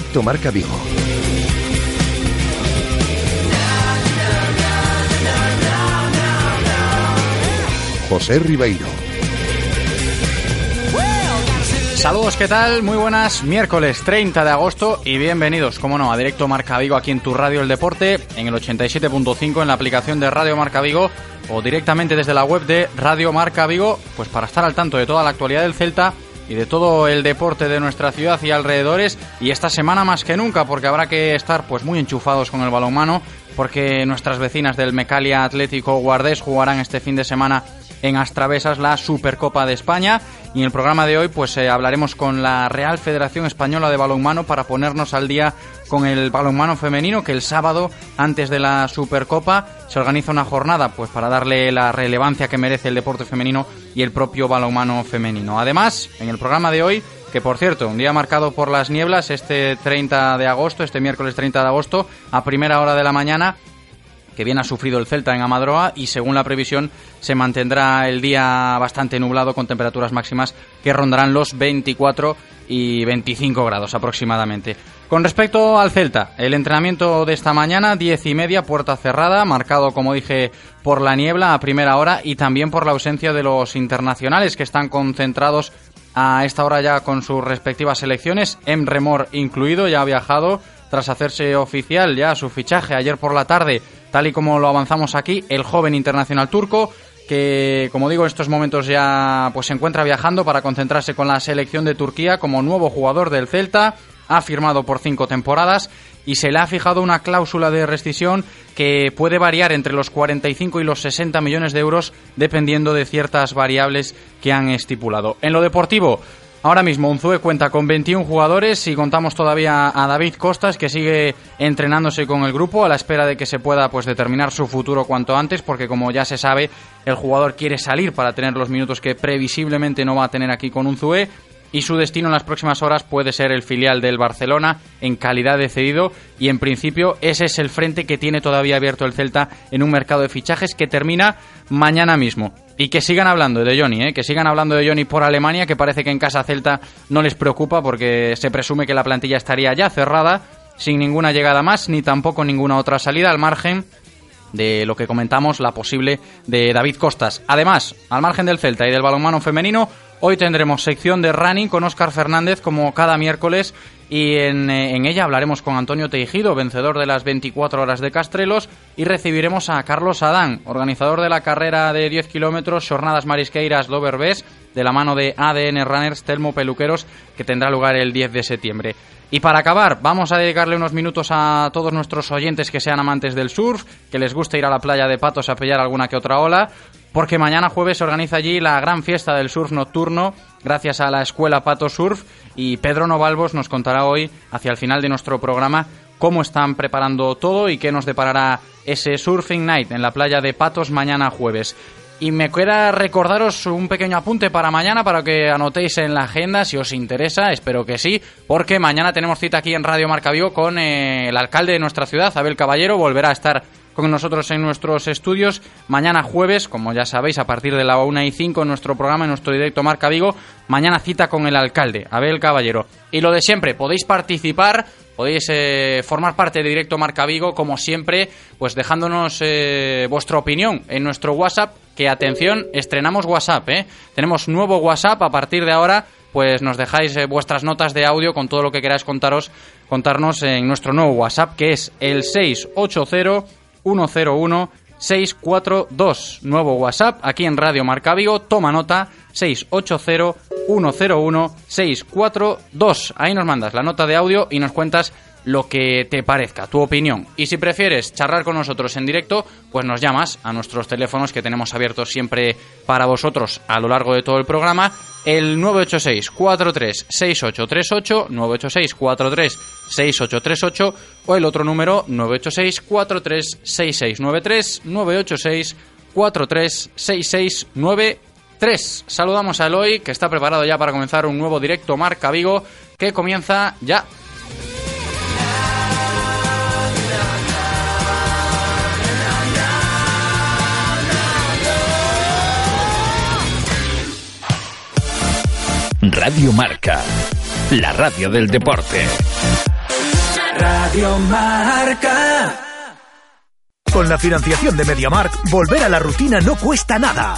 Directo Marca Vigo. José Ribeiro. Saludos, ¿qué tal? Muy buenas, miércoles 30 de agosto y bienvenidos, como no, a Directo Marca Vigo aquí en tu radio El Deporte, en el 87.5 en la aplicación de Radio Marca Vigo o directamente desde la web de Radio Marca Vigo, pues para estar al tanto de toda la actualidad del Celta y de todo el deporte de nuestra ciudad y alrededores y esta semana más que nunca porque habrá que estar pues muy enchufados con el balonmano porque nuestras vecinas del Mecalia Atlético Guardés jugarán este fin de semana en Astravesas la Supercopa de España y en el programa de hoy pues eh, hablaremos con la Real Federación Española de Balonmano para ponernos al día con el balonmano femenino que el sábado antes de la Supercopa se organiza una jornada pues para darle la relevancia que merece el deporte femenino y el propio balonmano femenino. Además, en el programa de hoy que por cierto, un día marcado por las nieblas, este 30 de agosto, este miércoles 30 de agosto, a primera hora de la mañana, que bien ha sufrido el Celta en Amadroa y según la previsión se mantendrá el día bastante nublado con temperaturas máximas que rondarán los 24 y 25 grados aproximadamente. Con respecto al Celta, el entrenamiento de esta mañana, 10 y media, puerta cerrada, marcado como dije por la niebla a primera hora y también por la ausencia de los internacionales que están concentrados a esta hora ya con sus respectivas selecciones, Emremor incluido, ya ha viajado tras hacerse oficial ya su fichaje ayer por la tarde, tal y como lo avanzamos aquí, el joven internacional turco que como digo en estos momentos ya pues se encuentra viajando para concentrarse con la selección de Turquía como nuevo jugador del Celta, ha firmado por cinco temporadas y se le ha fijado una cláusula de rescisión que puede variar entre los 45 y los 60 millones de euros dependiendo de ciertas variables que han estipulado. En lo deportivo, Ahora mismo Unzue cuenta con 21 jugadores y contamos todavía a David Costas que sigue entrenándose con el grupo a la espera de que se pueda pues determinar su futuro cuanto antes porque como ya se sabe el jugador quiere salir para tener los minutos que previsiblemente no va a tener aquí con Unzue y su destino en las próximas horas puede ser el filial del Barcelona en calidad de cedido y en principio ese es el frente que tiene todavía abierto el Celta en un mercado de fichajes que termina mañana mismo. Y que sigan hablando de Johnny, ¿eh? que sigan hablando de Johnny por Alemania, que parece que en casa Celta no les preocupa porque se presume que la plantilla estaría ya cerrada, sin ninguna llegada más, ni tampoco ninguna otra salida al margen de lo que comentamos, la posible de David Costas. Además, al margen del Celta y del balonmano femenino, Hoy tendremos sección de running con Óscar Fernández como cada miércoles y en, eh, en, ella hablaremos con Antonio Teijido, vencedor de las 24 horas de Castrelos, y recibiremos a Carlos Adán, organizador de la carrera de 10 kilómetros Jornadas Marisqueiras Doverbés, de la mano de ADN Runners Telmo Peluqueros, que tendrá lugar el 10 de septiembre. Y para acabar, vamos a dedicarle unos minutos a todos nuestros oyentes que sean amantes del surf, que les guste ir a la playa de Patos a pillar alguna que otra ola, porque mañana jueves se organiza allí la gran fiesta del surf nocturno gracias a la escuela Pato Surf y Pedro Novalvos nos contará hoy hacia el final de nuestro programa cómo están preparando todo y qué nos deparará ese Surfing Night en la playa de Patos mañana jueves. Y me queda recordaros un pequeño apunte para mañana para que anotéis en la agenda si os interesa, espero que sí, porque mañana tenemos cita aquí en Radio Marca con eh, el alcalde de nuestra ciudad, Abel Caballero, volverá a estar con nosotros en nuestros estudios. Mañana jueves, como ya sabéis, a partir de la 1 y 5 en nuestro programa, en nuestro directo Marca Vigo, mañana cita con el alcalde, Abel Caballero. Y lo de siempre, podéis participar, podéis eh, formar parte de Directo Marca Vigo, como siempre, pues dejándonos eh, vuestra opinión en nuestro WhatsApp, que atención, estrenamos WhatsApp, ¿eh? Tenemos nuevo WhatsApp a partir de ahora pues nos dejáis eh, vuestras notas de audio con todo lo que queráis contaros, contarnos en nuestro nuevo WhatsApp, que es el 680 101 642. Nuevo WhatsApp aquí en Radio Marca Vigo. Toma nota 680 101 642. Ahí nos mandas la nota de audio y nos cuentas lo que te parezca, tu opinión. Y si prefieres charlar con nosotros en directo, pues nos llamas a nuestros teléfonos que tenemos abiertos siempre para vosotros a lo largo de todo el programa. El 986 43 6838 986 43 6838 o el otro número 986 43 6693 986 43 6693. Saludamos a Eloy que está preparado ya para comenzar un nuevo directo Marca Vigo que comienza ya. Radio Marca, la radio del deporte. Radio Marca. Con la financiación de MediaMark, volver a la rutina no cuesta nada.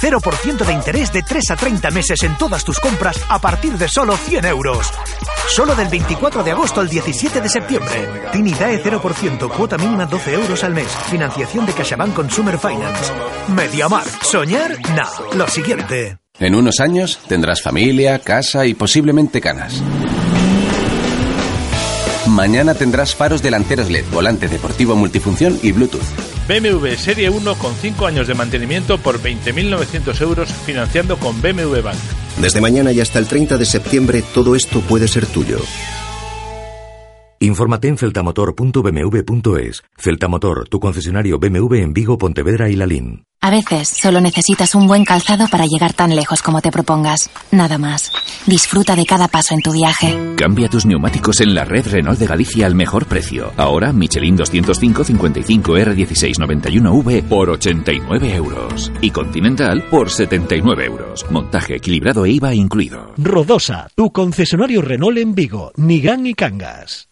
0% de interés de 3 a 30 meses en todas tus compras a partir de solo 100 euros. Solo del 24 de agosto al 17 de septiembre. Tinidae 0%, cuota mínima 12 euros al mes. Financiación de CaixaBank Consumer Finance. MediaMark. ¿Soñar? No. Lo siguiente. En unos años tendrás familia, casa y posiblemente canas. Mañana tendrás faros delanteros LED, volante deportivo multifunción y Bluetooth. BMW Serie 1 con 5 años de mantenimiento por 20.900 euros financiando con BMW Bank. Desde mañana y hasta el 30 de septiembre todo esto puede ser tuyo. Infórmate en celtamotor.bmw.es. Celtamotor, tu concesionario BMW en Vigo, Pontevedra y Lalín. A veces solo necesitas un buen calzado para llegar tan lejos como te propongas. Nada más. Disfruta de cada paso en tu viaje. Cambia tus neumáticos en la red Renault de Galicia al mejor precio. Ahora Michelin 205 55 R16 91V por 89 euros. Y Continental por 79 euros. Montaje equilibrado e IVA incluido. Rodosa, tu concesionario Renault en Vigo, Nigán y Cangas.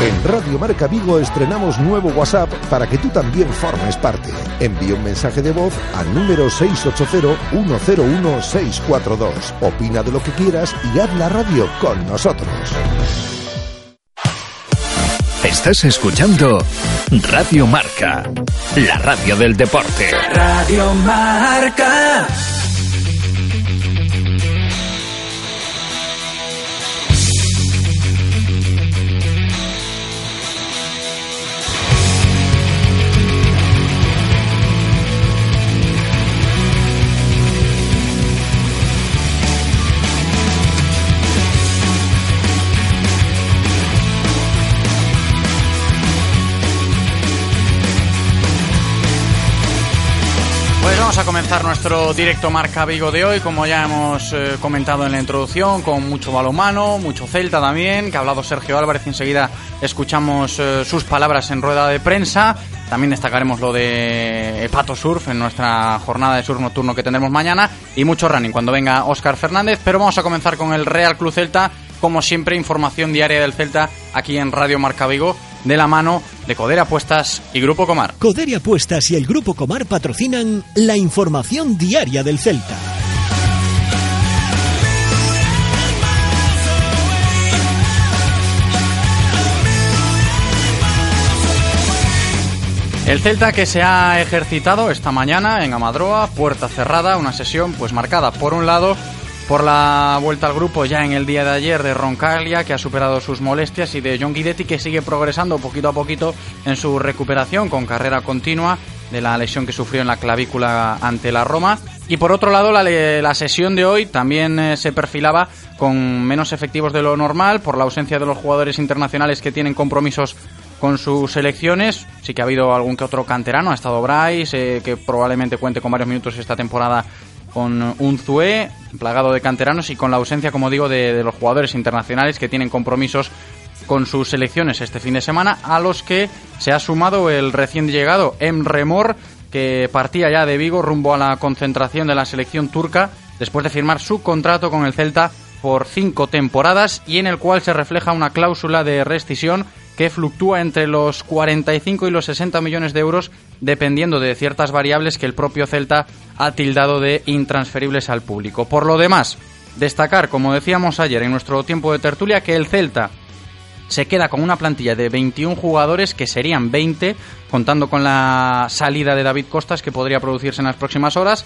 En Radio Marca Vigo estrenamos nuevo WhatsApp para que tú también formes parte. Envía un mensaje de voz al número 680-101-642. Opina de lo que quieras y haz la radio con nosotros. Estás escuchando Radio Marca, la radio del deporte. Radio Marca. Vamos a comenzar nuestro directo Marca Vigo de hoy, como ya hemos eh, comentado en la introducción, con mucho balomano, mucho Celta también, que ha hablado Sergio Álvarez, enseguida escuchamos eh, sus palabras en rueda de prensa, también destacaremos lo de Pato Surf en nuestra jornada de surf nocturno que tendremos mañana, y mucho running cuando venga Óscar Fernández, pero vamos a comenzar con el Real Club Celta, como siempre, información diaria del Celta aquí en Radio Marca Vigo, de la mano de Coder Apuestas y Grupo Comar. Coder Apuestas y el Grupo Comar patrocinan la información diaria del Celta. El Celta que se ha ejercitado esta mañana en Amadroa, puerta cerrada, una sesión pues marcada por un lado por la vuelta al grupo ya en el día de ayer de Roncaglia, que ha superado sus molestias, y de John Guidetti, que sigue progresando poquito a poquito en su recuperación con carrera continua de la lesión que sufrió en la clavícula ante la Roma. Y por otro lado, la, la sesión de hoy también eh, se perfilaba con menos efectivos de lo normal por la ausencia de los jugadores internacionales que tienen compromisos con sus selecciones. Sí que ha habido algún que otro canterano, ha estado Bryce, eh, que probablemente cuente con varios minutos esta temporada con un Zue plagado de canteranos y con la ausencia, como digo, de, de los jugadores internacionales que tienen compromisos con sus selecciones este fin de semana, a los que se ha sumado el recién llegado Emre Mor, que partía ya de Vigo rumbo a la concentración de la selección turca después de firmar su contrato con el Celta por cinco temporadas y en el cual se refleja una cláusula de rescisión que fluctúa entre los 45 y los 60 millones de euros dependiendo de ciertas variables que el propio Celta ha tildado de intransferibles al público. Por lo demás, destacar, como decíamos ayer en nuestro tiempo de tertulia, que el Celta se queda con una plantilla de 21 jugadores, que serían 20, contando con la salida de David Costas, que podría producirse en las próximas horas.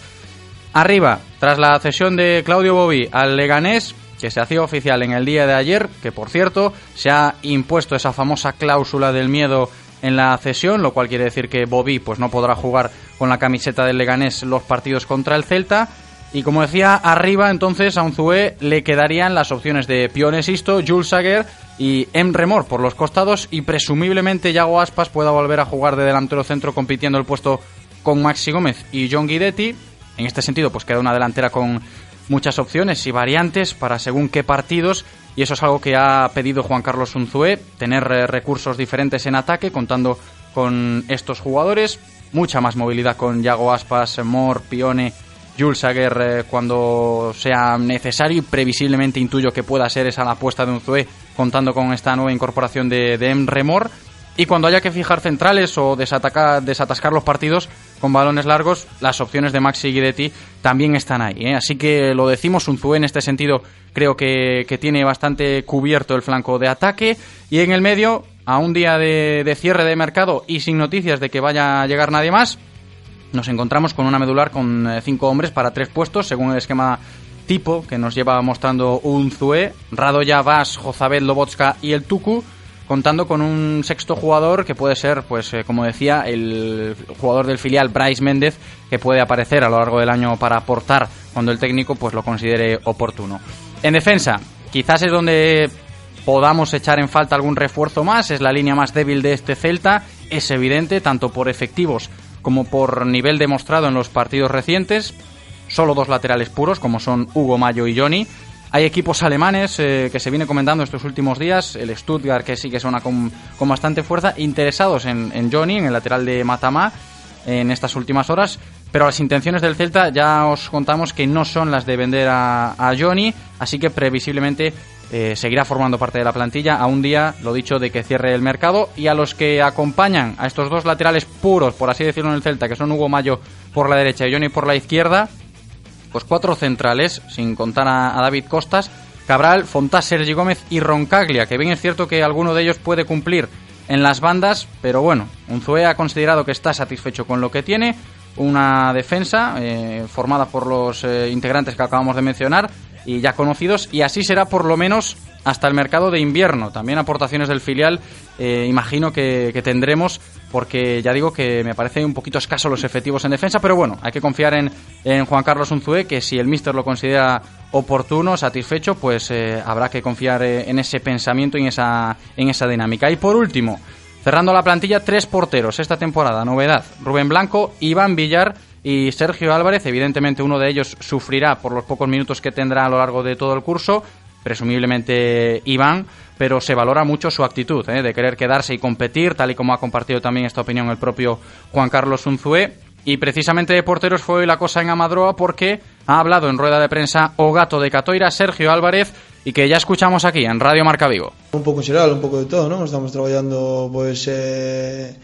Arriba, tras la cesión de Claudio Bobí al Leganés, que se hacía oficial en el día de ayer, que por cierto se ha impuesto esa famosa cláusula del miedo en la cesión, lo cual quiere decir que Bobby pues no podrá jugar con la camiseta del Leganés los partidos contra el Celta. Y como decía, arriba entonces a Unzué le quedarían las opciones de Pione Sisto, Jules Sager y Emre Mor por los costados y presumiblemente Yago Aspas pueda volver a jugar de delantero centro compitiendo el puesto con Maxi Gómez y John Guidetti. En este sentido, pues queda una delantera con muchas opciones y variantes para según qué partidos y eso es algo que ha pedido Juan Carlos Unzué, tener eh, recursos diferentes en ataque contando con estos jugadores, mucha más movilidad con Yago Aspas, Mor, Pione, Jules Sager eh, cuando sea necesario y previsiblemente intuyo que pueda ser esa la apuesta de Unzué contando con esta nueva incorporación de, de Emre y cuando haya que fijar centrales o desatacar, desatascar los partidos con balones largos, las opciones de Maxi y Guidetti también están ahí. ¿eh? Así que lo decimos, Unzué en este sentido creo que, que, tiene bastante cubierto el flanco de ataque. Y en el medio, a un día de, cierre de mercado y sin noticias de que vaya a llegar nadie más, nos encontramos con una medular con eh, cinco hombres para tres puestos, según el esquema tipo que nos lleva mostrando Unzué, Radoya, Vas, Jozabel, Lobotska y el Tuku contando con un sexto jugador que puede ser, pues eh, como decía, el jugador del filial Bryce Méndez, que puede aparecer a lo largo del año para aportar cuando el técnico pues lo considere oportuno. En defensa, quizás es donde podamos echar en falta algún refuerzo más, es la línea más débil de este Celta, es evidente, tanto por efectivos como por nivel demostrado en los partidos recientes, solo dos laterales puros, como son Hugo Mayo y Johnny, hay equipos alemanes eh, que se viene comentando estos últimos días, el Stuttgart que sí que suena con, bastante fuerza, interesados en, Johnny, en el lateral de Matama, en estas últimas horas, pero las intenciones del Celta ya os contamos que no son las de vender a, a Johnny, así que previsiblemente eh, seguirá formando parte de la plantilla. A un día, lo dicho, de que cierre el mercado. Y a los que acompañan a estos dos laterales puros, por así decirlo en el Celta, que son Hugo Mayo por la derecha y Johnny por la izquierda, pues cuatro centrales, sin contar a, David Costas, Cabral, Fontás, Sergi Gómez y Roncaglia, que bien es cierto que alguno de ellos puede cumplir en las bandas, pero bueno, Unzué ha considerado que está satisfecho con lo que tiene, una defensa eh, formada por los eh, integrantes que acabamos de mencionar y ya conocidos, y así será por lo menos hasta el mercado de invierno. También aportaciones del filial, eh, imagino que, tendremos, porque ya digo que me parece un poquito escaso los efectivos en defensa, pero bueno, hay que confiar en, en Juan Carlos Unzué, que si el míster lo considera oportuno, satisfecho, pues eh, habrá que confiar eh, en ese pensamiento y en esa, en esa dinámica. Y por último, cerrando la plantilla, tres porteros esta temporada, novedad, Rubén Blanco, Iván Villar, y Sergio Álvarez, evidentemente uno de ellos sufrirá por los pocos minutos que tendrá a lo largo de todo el curso, presumiblemente Iván, pero se valora mucho su actitud ¿eh? de querer quedarse y competir, tal y como ha compartido también esta opinión el propio Juan Carlos Unzué. Y precisamente de porteros fue hoy la cosa en Amadroa porque ha hablado en rueda de prensa o gato de Catoira, Sergio Álvarez, y que ya escuchamos aquí en Radio Marca Vigo. Un pouco xeral, un pouco de todo, ¿no? Estamos traballando pues eh,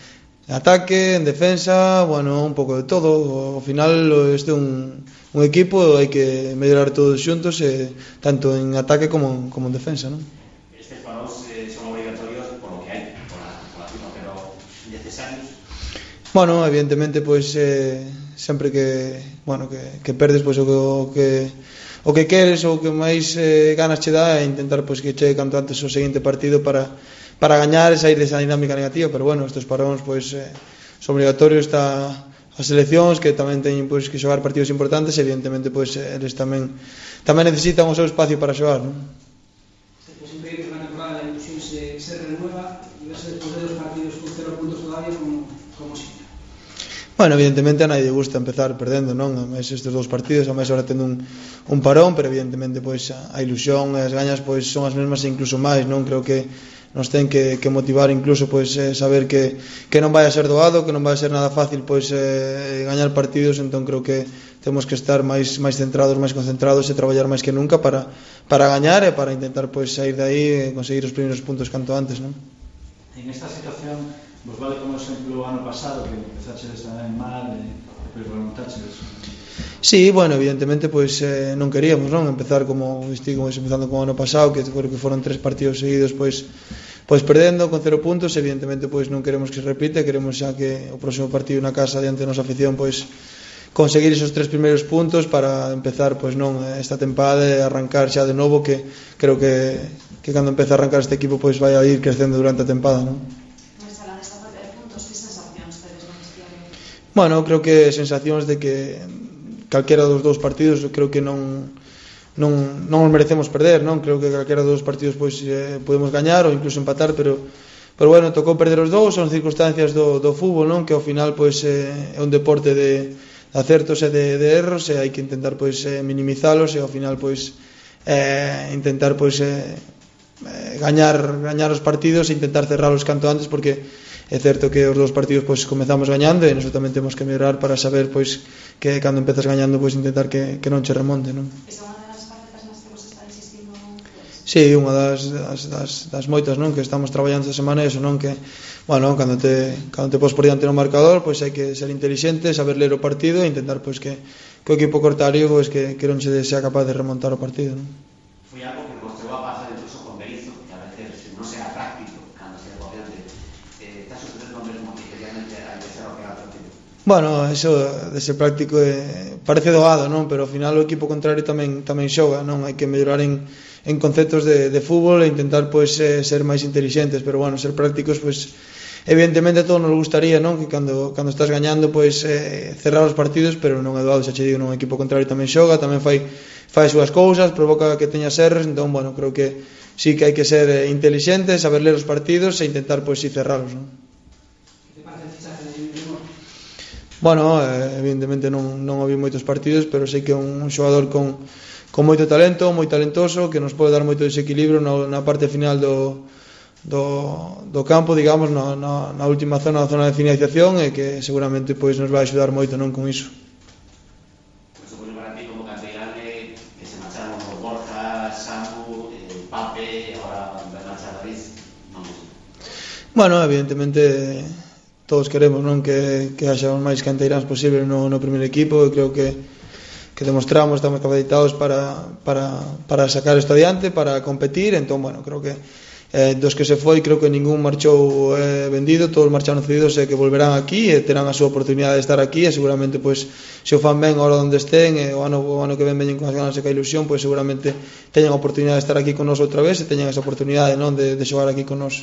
en ataque, en defensa, bueno, un pouco de todo. Ao final este un, un equipo hai que mellorar todos xuntos eh, tanto en ataque como, como en defensa non? Estes paros eh, son obrigatorios por lo que hai por la, por la firma, pero necesarios Bueno, evidentemente pois pues, eh, sempre que, bueno, que, que perdes pois pues, o que o que queres ou que máis eh, ganas che dá é intentar pois que chegue canto antes o seguinte partido para para gañar e sair desa dinámica negativa, pero bueno, estes paróns pois eh, son obligatorios está as seleccións que tamén teñen pois que xogar partidos importantes, evidentemente pois eles tamén tamén necesitan o seu espacio para xogar, non? Se pois increíble que na temporada a ilusión se, se renueva e verse despois de dos partidos con cero puntos todavía como como si Bueno, evidentemente a nadie gusta empezar perdendo, non? A máis estes dous partidos, a máis ahora tendo un, un parón, pero evidentemente pois a, a ilusión e as gañas pois son as mesmas e incluso máis, non? Creo que nos ten que, que motivar incluso pois eh, saber que, que non vai a ser doado, que non vai a ser nada fácil pois eh, gañar partidos, entón creo que temos que estar máis máis centrados, máis concentrados e traballar máis que nunca para para gañar e para intentar pois sair de aí e conseguir os primeiros puntos canto antes, non? En esta situación vos vale como exemplo o ano pasado que empezaches a mal e depois remontaches Sí, bueno, evidentemente pois eh, non queríamos, non, empezar como estivemos empezando como ano pasado, que creo que foron tres partidos seguidos pois pois perdendo con cero puntos, evidentemente pois non queremos que se repite, queremos xa que o próximo partido na casa diante da nosa afición pois conseguir esos tres primeiros puntos para empezar pois non esta tempada e arrancar xa de novo que creo que que cando empeza a arrancar este equipo pois vai a ir crecendo durante a tempada, non? Bueno, creo que sensacións de que calquera dos dous partidos creo que non non, non os merecemos perder, non? Creo que calquera dos partidos pois eh, podemos gañar ou incluso empatar, pero pero bueno, tocou perder os dous, son circunstancias do, do fútbol, non? Que ao final pois eh, é un deporte de, de acertos e de, de erros e hai que intentar pois eh, minimizalos e ao final pois eh, intentar pois eh, eh gañar gañar os partidos e intentar cerralos canto antes porque é certo que os dous partidos pois comezamos gañando e nosotros tamén temos que mellorar para saber pois que cando empezas gañando pois intentar que, que non che remonte, non? Esa Sí, unha das, das, das, das moitas non que estamos traballando esta semana é eso, non que, bueno, cando te, cando te pos por diante no marcador, pois hai que ser inteligente, saber ler o partido e intentar pois que, que o equipo cortario pois que, que non se sea capaz de remontar o partido, non? Foi algo que mostrou a pasar incluso con Berizzo, que a veces non sea práctico cando se negociante. Eh, está sucedendo mesmo que realmente hai que ser o que era partido. Bueno, eso de ser práctico eh, parece doado, non? Pero ao final o equipo contrario tamén tamén xoga, non? Hai que mellorar en en conceptos de, de fútbol e intentar pois eh, ser máis intelixentes, pero bueno, ser prácticos pois evidentemente todos nos gustaría, non? Que cando cando estás gañando pois eh, cerrar os partidos, pero non é doado, xa che digo, non equipo contrario tamén xoga, tamén fai fai súas cousas, provoca que teñas erros, entón bueno, creo que sí que hai que ser eh, inteligente, saber ler os partidos e intentar pois si cerralos, non? Bueno, eh, evidentemente non, non o vi moitos partidos, pero sei que é un xogador con, con moito talento, moi talentoso, que nos pode dar moito desequilibrio na, na parte final do, do, do campo, digamos, na, na, na última zona, na zona de finalización, e que seguramente pois nos vai axudar moito non con iso. Como que se Borja, eh, Pape, vamos. Bueno, evidentemente todos queremos non que, que haxa os máis canteiráns posible no, no primeiro equipo e creo que que demostramos estamos capacitados para, para, para sacar isto adiante, para competir, entón, bueno, creo que eh, dos que se foi, creo que ningún marchou eh, vendido, todos marcharon cedidos e eh, que volverán aquí e eh, terán a súa oportunidade de estar aquí e seguramente, pois, pues, se o fan ben ahora onde estén, e eh, o, ano, o ano que ven veñen con as ganas e ca ilusión, pois pues, seguramente teñan a oportunidade de estar aquí con nos outra vez e teñan esa oportunidade non de, de xogar aquí con nos.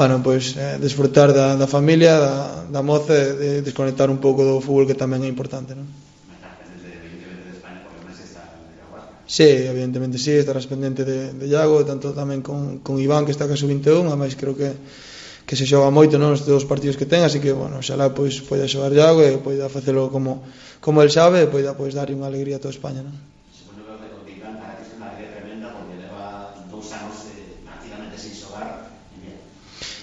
bueno, pois eh, desfrutar da, da familia, da, da moza e de desconectar un pouco do fútbol que tamén é importante, non? Sí, evidentemente sí, estarás pendente de, de Iago, tanto tamén con, con Iván que está ca sub-21, ademais creo que que se xoga moito non os dos partidos que ten, así que bueno, xalá pois poida xogar Iago e poida facelo como como el sabe e poida pois darlle unha alegría a toda España, non?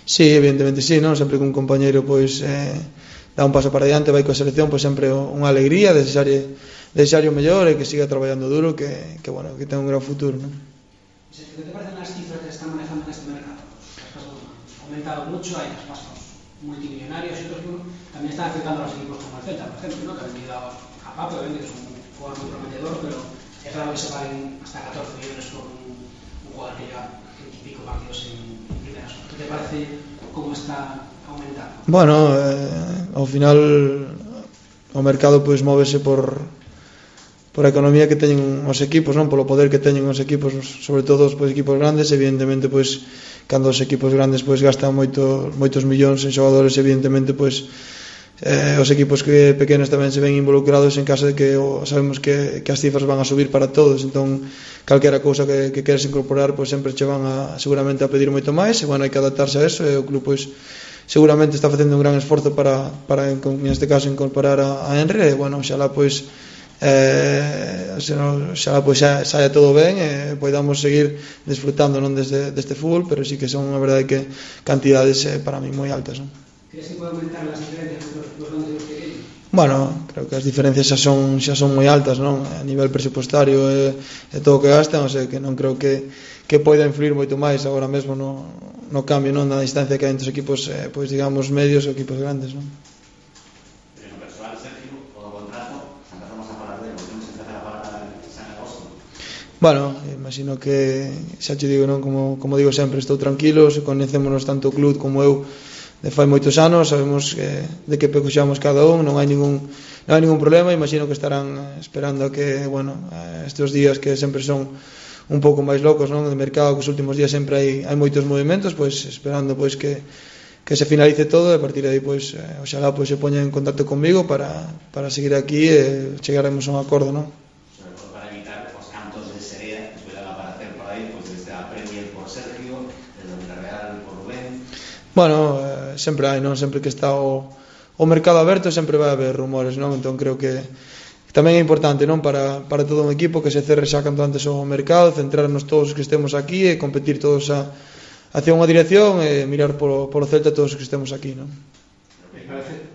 Sí, evidentemente sí, non? Sempre que un compañeiro pois eh, dá un paso para diante, vai coa selección, pois sempre unha alegría, desexarlle desexarlle o mellor e que siga traballando duro, que que bueno, que ten un gran futuro, non? Que te parecen as cifras que están manejando neste mercado? Aumentado mucho, hai traspasos multimillonarios, otros que también están afectando a los equipos como el Celta, por ejemplo, ¿no? que ha vendido a Papo, que es un jugador muy prometedor, pero es raro que se paguen hasta 14 millones por un, un jugador que lleva 20 y pico partidos en, debate como está aumentando? Bueno, eh, ao final o mercado pois móvese por por a economía que teñen os equipos, non, polo poder que teñen os equipos, sobre todo os pois, equipos grandes, evidentemente pois cando os equipos grandes pois gastan moito moitos millóns en xogadores, evidentemente pois eh, os equipos que pequenos tamén se ven involucrados en caso de que o, sabemos que, que as cifras van a subir para todos entón calquera cousa que, que queres incorporar pois sempre che van a, seguramente a pedir moito máis e bueno, hai que adaptarse a eso e o club pois seguramente está facendo un gran esforzo para, para en, neste caso incorporar a, a Enre e bueno, xalá pois eh, senón, pois, xa pois xa, saia todo ben e eh, podamos seguir disfrutando non deste, deste fútbol pero sí que son unha verdade que cantidades eh, para mí moi altas non? se pode aumentar as diferencias dos grandes e os pequenos? Bueno, creo que as diferencias xa son xa son moi altas, non? A nivel presupostario e, eh, e todo o que gastan, o sea, que non creo que que poida influir moito máis agora mesmo no, no cambio, non? Na distancia que hai entre os equipos, eh, pois digamos, medios e equipos grandes, non? Bueno, imagino que xa che digo, non, como como digo sempre, estou tranquilo, se conhecémonos tanto o club como eu de fai moitos anos, sabemos que, de que pecuxamos cada un, non hai ningún, non hai ningún problema, imagino que estarán eh, esperando que, bueno, estes días que sempre son un pouco máis locos, non, de mercado, que os últimos días sempre hai, hai moitos movimentos, pois esperando pois que que se finalice todo e a partir de aí pois eh, oxalá pois se poña en contacto comigo para, para seguir aquí e chegaremos a un acordo, non? Para evitar cantos de que aparecer por aí, pois desde a por Sergio, desde por Rubén. Bueno, eh, sempre hai, non? Sempre que está o, o mercado aberto sempre vai haber rumores, non? Entón creo que tamén é importante, non? Para, para todo un equipo que se cerre xa canto antes o mercado, centrarnos todos os que estemos aquí e competir todos a, hacia unha dirección e mirar polo, polo Celta todos os que estemos aquí, non? Parece,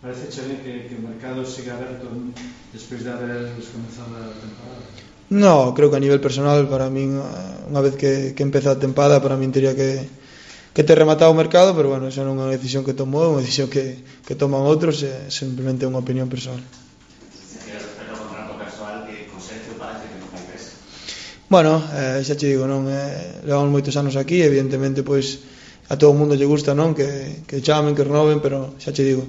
parece chale que, que o mercado siga aberto despois de haber comenzado a temporada. No, creo que a nivel personal para min eh, unha vez que, que empeza a tempada para min teria que que te rematado o mercado, pero bueno, esa non é unha decisión que tomou, é unha decisión que, que toman outros, é simplemente unha opinión personal. Bueno, eh, xa che digo, non, eh, levamos moitos anos aquí, evidentemente, pois, a todo o mundo lle gusta, non, que, que chamen, que renoven, pero xa che digo,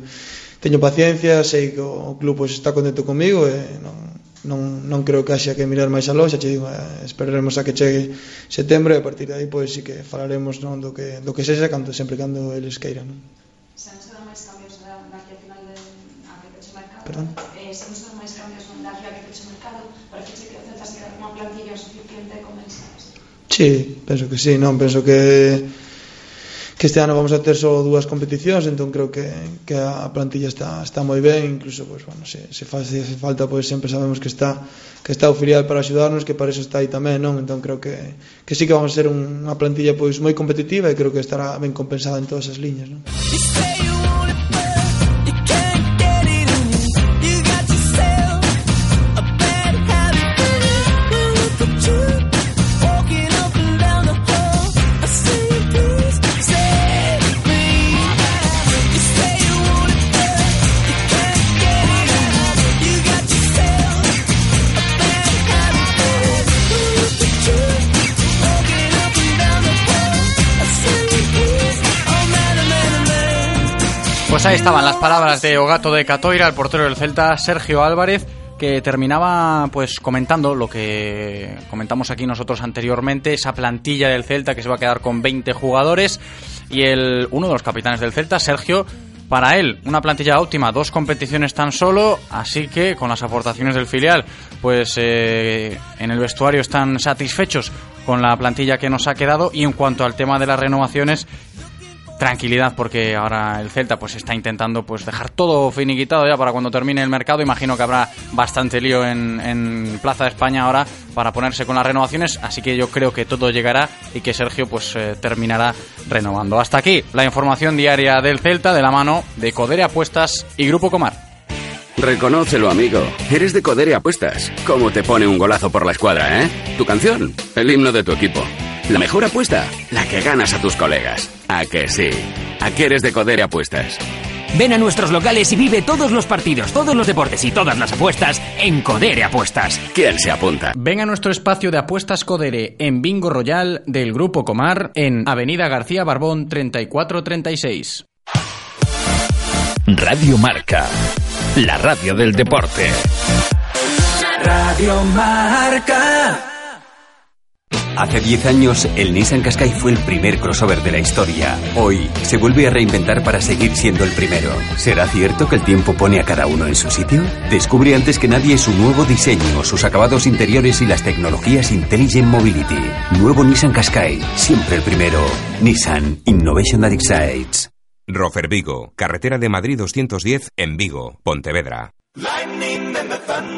teño paciencia, sei que o club pois, está contento comigo, e non, non, non creo que haxa que mirar máis a loxa, che digo, eh, esperaremos a que chegue setembro e a partir de aí pois sí que falaremos non, do que do que sexa cando sempre cando eles queiran. Non? Se non serán máis cambios daqui a final de a que peche mercado. Perdón. Eh, se non dan máis cambios na a eh, que peche mercado, para que se que unha plantilla suficiente con mensaxes. Sí, penso que sí, non, penso que que este ano vamos a ter só dúas competicións, entón creo que, que a plantilla está, está moi ben, incluso pois, bueno, se, se, faz, se falta pois sempre sabemos que está que está o filial para axudarnos, que para eso está aí tamén, non? Entón creo que, que sí que vamos a ser unha plantilla pois moi competitiva e creo que estará ben compensada en todas as liñas, non? Pues ahí estaban las palabras de Ogato de Catoira, el portero del Celta, Sergio Álvarez, que terminaba pues comentando lo que comentamos aquí nosotros anteriormente, esa plantilla del Celta que se va a quedar con 20 jugadores y el uno de los capitanes del Celta, Sergio, para él una plantilla óptima, dos competiciones tan solo, así que con las aportaciones del filial, pues eh, en el vestuario están satisfechos con la plantilla que nos ha quedado y en cuanto al tema de las renovaciones tranquilidad porque ahora el Celta pues está intentando pues dejar todo finiquitado ya para cuando termine el mercado. Imagino que habrá bastante lío en, en Plaza de España ahora para ponerse con las renovaciones, así que yo creo que todo llegará y que Sergio pues eh, terminará renovando. Hasta aquí la información diaria del Celta de la mano de Codere Apuestas y Grupo Comar. Reconócelo, amigo. Eres de Codere Apuestas. ¿Cómo te pone un golazo por la escuadra, eh? Tu canción, el himno de tu equipo. La mejor apuesta, la que ganas a tus colegas. ¿A que sí? ¿A qué eres de Codere Apuestas? Ven a nuestros locales y vive todos los partidos, todos los deportes y todas las apuestas en Codere Apuestas. ¿Quién se apunta? Ven a nuestro espacio de apuestas Codere en Bingo Royal del Grupo Comar en Avenida García Barbón 3436. Radio Marca, la radio del deporte. Radio Marca. Hace 10 años, el Nissan Qashqai fue el primer crossover de la historia. Hoy, se vuelve a reinventar para seguir siendo el primero. ¿Será cierto que el tiempo pone a cada uno en su sitio? Descubre antes que nadie su nuevo diseño, sus acabados interiores y las tecnologías Intelligent Mobility. Nuevo Nissan Qashqai, siempre el primero. Nissan Innovation That Excites. Rofer Vigo, carretera de Madrid 210 en Vigo, Pontevedra.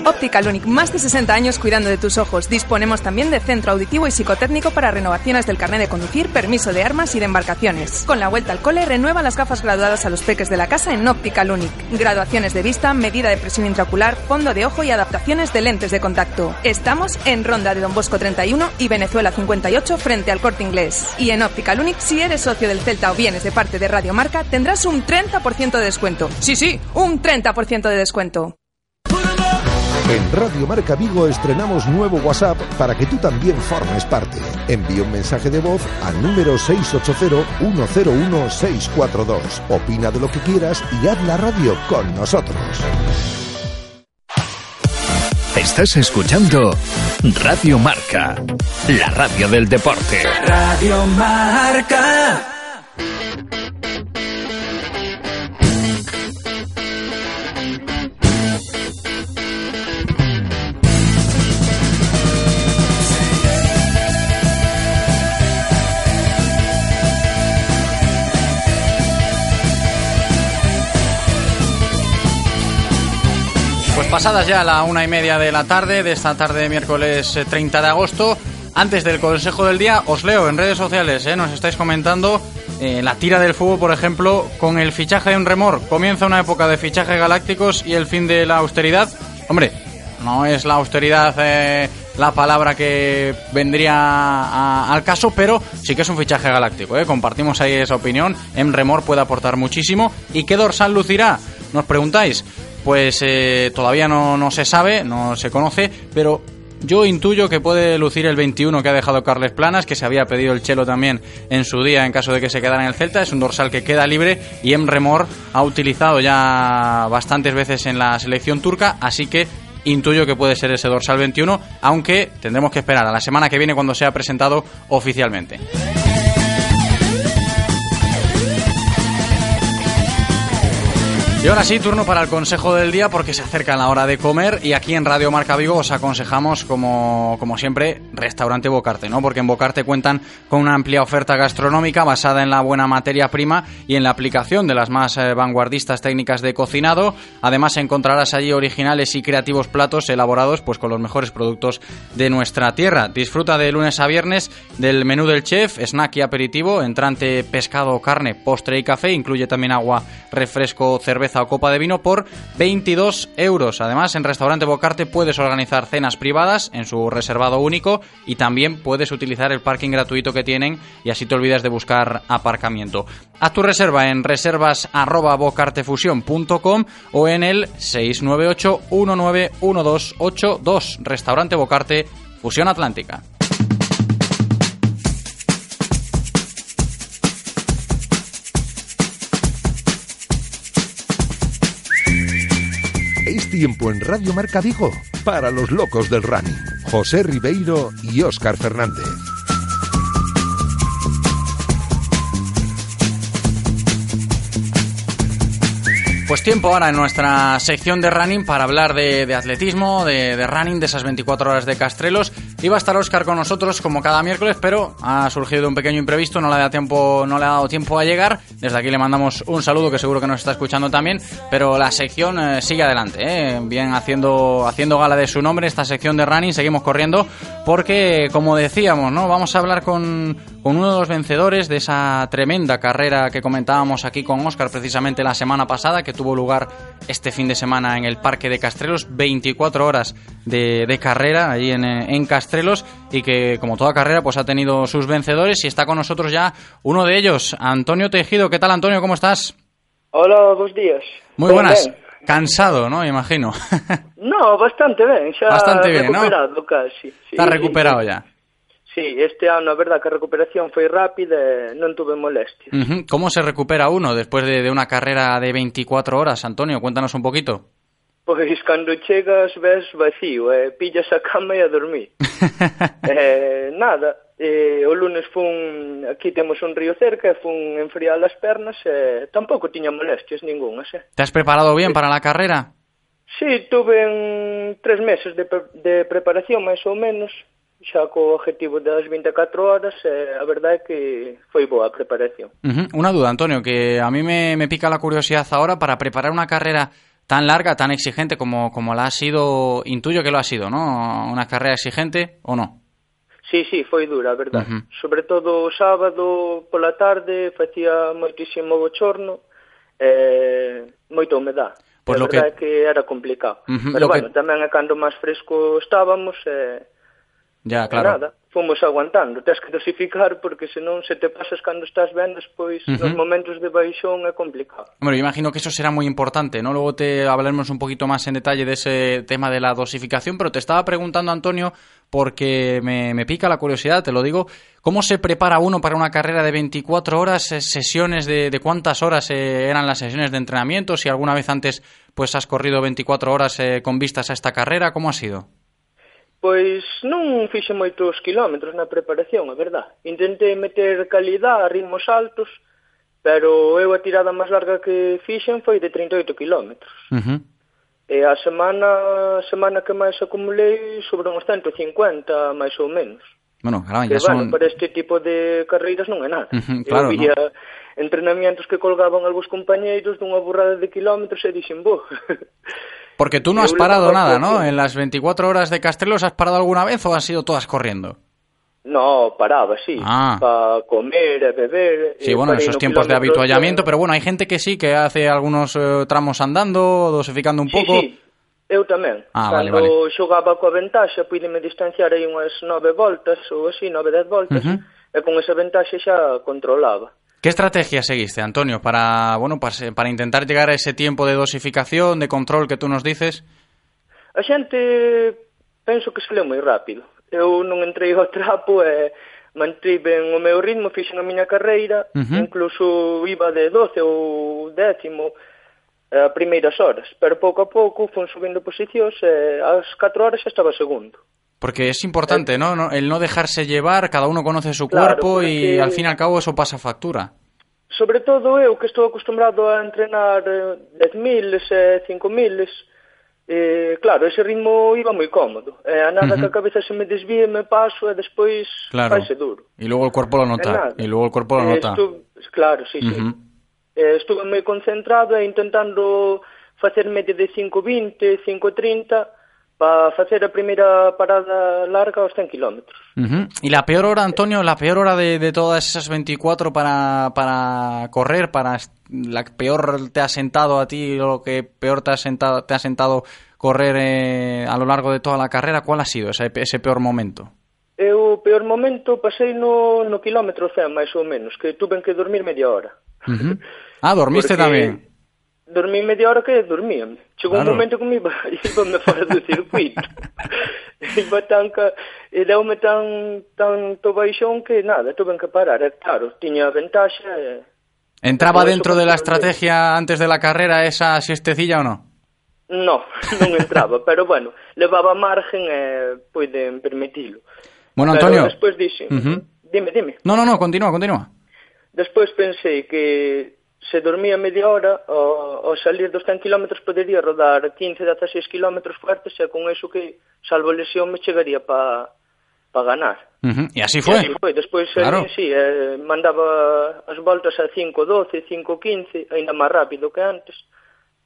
Optical Unic, más de 60 años cuidando de tus ojos. Disponemos también de centro auditivo y psicotécnico para renovaciones del carnet de conducir, permiso de armas y de embarcaciones. Con la vuelta al cole, renueva las gafas graduadas a los peques de la casa en Optical Unic. Graduaciones de vista, medida de presión intraocular, fondo de ojo y adaptaciones de lentes de contacto. Estamos en Ronda de Don Bosco 31 y Venezuela 58 frente al corte inglés. Y en Optical Unic, si eres socio del Celta o vienes de parte de Radio Marca, tendrás un 30% de descuento. Sí, sí, un 30% de descuento. En Radio Marca Vigo estrenamos nuevo WhatsApp para que tú también formes parte. Envía un mensaje de voz al número 680-101-642. Opina de lo que quieras y haz la radio con nosotros. Estás escuchando Radio Marca, la radio del deporte. Radio Marca. Pasadas ya la una y media de la tarde, de esta tarde de miércoles eh, 30 de agosto, antes del consejo del día, os leo en redes sociales, eh, nos estáis comentando eh, la tira del fútbol, por ejemplo, con el fichaje de un remor. Comienza una época de fichajes galácticos y el fin de la austeridad. Hombre, no es la austeridad eh, la palabra que vendría a- al caso, pero sí que es un fichaje galáctico. ¿eh? Compartimos ahí esa opinión. Remor puede aportar muchísimo. ¿Y qué dorsal lucirá? Nos preguntáis. Pues eh, todavía no, no se sabe, no se conoce, pero yo intuyo que puede lucir el 21 que ha dejado Carles Planas, que se había pedido el Chelo también en su día en caso de que se quedara en el Celta. Es un dorsal que queda libre y Remor ha utilizado ya bastantes veces en la selección turca, así que intuyo que puede ser ese dorsal 21, aunque tendremos que esperar a la semana que viene cuando sea presentado oficialmente. Y ahora sí, turno para el consejo del día porque se acerca la hora de comer y aquí en Radio Marca Vigo os aconsejamos, como, como siempre, restaurante Bocarte, ¿no? Porque en Bocarte cuentan con una amplia oferta gastronómica basada en la buena materia prima y en la aplicación de las más eh, vanguardistas técnicas de cocinado. Además encontrarás allí originales y creativos platos elaborados pues con los mejores productos de nuestra tierra. Disfruta de lunes a viernes del menú del chef, snack y aperitivo, entrante pescado, carne, postre y café, incluye también agua, refresco, cerveza o copa de vino por 22 euros. Además, en Restaurante Bocarte puedes organizar cenas privadas en su reservado único y también puedes utilizar el parking gratuito que tienen y así te olvidas de buscar aparcamiento. Haz tu reserva en reservas@bocartefusion.com o en el 698 191282 Restaurante Bocarte Fusión Atlántica. Tiempo en Radio Marca Vigo para los locos del running. José Ribeiro y Óscar Fernández. Pues tiempo ahora en nuestra sección de running para hablar de, atletismo, de, de running, de esas 24 horas de Castrelos. Iba a estar Oscar con nosotros como cada miércoles, pero ha surgido un pequeño imprevisto, no le, le ha dado tiempo a llegar. Desde aquí le mandamos un saludo que seguro que nos está escuchando también, pero la sección eh, sigue adelante, ¿eh? bien haciendo, haciendo gala de su nombre, esta sección de running, seguimos corriendo, porque como decíamos, ¿no? vamos a hablar con, con uno de los vencedores de esa tremenda carrera que comentábamos aquí con Oscar precisamente la semana pasada, que tuvo lugar este fin de semana en el Parque de Castrelos, 24 horas de, de carrera allí en, eh, en Castrelos y que como toda carrera pues ha tenido sus vencedores y está con nosotros ya uno de ellos, Antonio Tejido. ¿Qué tal Antonio? ¿Cómo estás? Hola, buenos días. Muy buenas. Cansado, ¿no? Imagino. No, bastante ben, xa Bastante bien, ¿no? recuperado casi. Sí, Estás sí, recuperado sí. ya. Sí, este ano a verdad que a recuperación foi rápida e non tuve molestias. Uh -huh. Como se recupera uno despois de, de unha carrera de 24 horas, Antonio? Cuéntanos un poquito. Pois cando chegas ves vacío, eh, pillas a cama e a dormir. eh, nada, eh, o lunes fun, aquí temos un río cerca, fun enfriar as pernas e eh, tampouco tiña molestias ningunhas. eh. Te has preparado bien para la carrera? Sí, tuve en tres meses de, pre de preparación, máis ou menos xa co objetivo das 24 horas, eh, a verdade é que foi boa a preparación. Uh -huh. Una duda, Antonio, que a mí me, me pica la curiosidad ahora para preparar una carrera tan larga, tan exigente como, como la ha sido, intuyo que lo ha sido, ¿no? Una carrera exigente o no? Sí, sí, foi dura, a verdade. Uh -huh. Sobre todo o sábado pola tarde facía moitísimo bochorno, eh, moita humedad. Pois pues a lo que... que era complicado. Uh -huh, Pero bueno, que... tamén é cando máis fresco estábamos, eh, Ya, claro. nada, fomos aguantando. Tens que dosificar porque senón se te pasas cando estás ben despois uh -huh. nos momentos de baixón é complicado. Bueno, yo imagino que eso será muy importante, ¿no? Luego te hablaremos un poquito más en detalle de ese tema de la dosificación, pero te estaba preguntando, Antonio, porque me, me pica la curiosidad, te lo digo, ¿cómo se prepara uno para una carrera de 24 horas, sesiones de, de cuántas horas eh, eran las sesiones de entrenamiento? Si alguna vez antes pues has corrido 24 horas eh, con vistas a esta carrera, ¿cómo ha sido? Pois non fixen moitos quilómetros na preparación, é verdad. Intentei meter calidad a ritmos altos, pero eu a tirada máis larga que fixen foi de 38 km. Uh -huh. E a semana a semana que máis acumulei sobre uns 150, máis ou menos. Bueno, caramba, que, ya bueno, para este tipo de carreiras non é nada. Uh -huh, claro, eu vía no. entrenamientos que colgaban algúns compañeiros dunha burrada de quilómetros e dixen, bo, Porque tú no has parado nada, ¿no? En las 24 horas de Castrelos, ¿has parado alguna vez o has ido todas corriendo? No, paraba, sí. Ah. Para comer, beber. Sí, bueno, esos tiempos de habituallamiento, pero bueno, hay gente que sí, que hace algunos eh, tramos andando, dosificando un sí, poco. Sí, eu tamén. Ah, Cando vale, vale. xogaba coa ventaxa, puideme distanciar aí unhas nove voltas, ou así, nove, dez voltas, Uh -huh. e con esa ventaxa xa controlaba. ¿Qué estrategia seguiste, Antonio, para, bueno, para, para intentar llegar a ese tiempo de dosificación, de control que tú nos dices? A xente penso que se leu moi rápido. Eu non entrei ao trapo e mantiven o meu ritmo, fixen a miña carreira, uh -huh. incluso iba de 12 ou décimo a primeiras horas, pero pouco a pouco fun subindo posicións e ás 4 horas xa estaba segundo. Porque es importante, ¿no? ¿no? El no dejarse llevar, cada uno conoce su claro, cuerpo porque... y al fin y al cabo eso pasa factura. Sobre todo eu que estou acostumbrado a entrenar 10.000 e 5.000 Eh, claro, ese ritmo iba moi cómodo. E eh, a nada uh -huh. que a cabeza se me desvíe, me paso e despois claro. faise duro. E logo o corpo lo eh, nota. E logo o corpo lo nota. Eh, estu... Claro, sí, uh -huh. sí. Eh, estuve moi concentrado e intentando facer media de 5.20, 5.30 para facer a primeira parada larga aos 100 km. Uh -huh. E la peor hora, Antonio, la peor hora de, de todas esas 24 para, para correr, para la peor te ha sentado a ti, lo que peor te ha sentado, te ha sentado correr eh, a lo largo de toda la carrera, ¿cuál ha sido ese, ese peor momento? Eu o peor momento pasei no, no kilómetro 100, máis ou menos, que tuve que dormir media hora. Uh -huh. Ah, dormiste Porque... tamén? dormí media hora que dormían. Chegou claro. un momento que me iba, iba-me fora do circuito. iba tan ca, e deu-me tan, tan to baixón que nada, tuve que parar. E claro, tiña ventaxa. E... Entraba dentro de la estrategia antes de la carrera esa siestecilla ou non? No, non entraba, pero bueno, levaba margen e poden permitilo. Bueno, Antonio... Pero despois dixen... Uh -huh. Dime, dime. No, no, no, continúa, continúa. Despois pensei que se dormía media hora, ao, ao salir dos 100 km podería rodar 15, 16 km fuertes e con eso que, salvo lesión, me chegaría para pa ganar. Ujú. Y así E fue. así foi. Despois, Claro. claro. sí, eh, mandaba as voltas a 5.12, 5.15, aínda máis rápido que antes.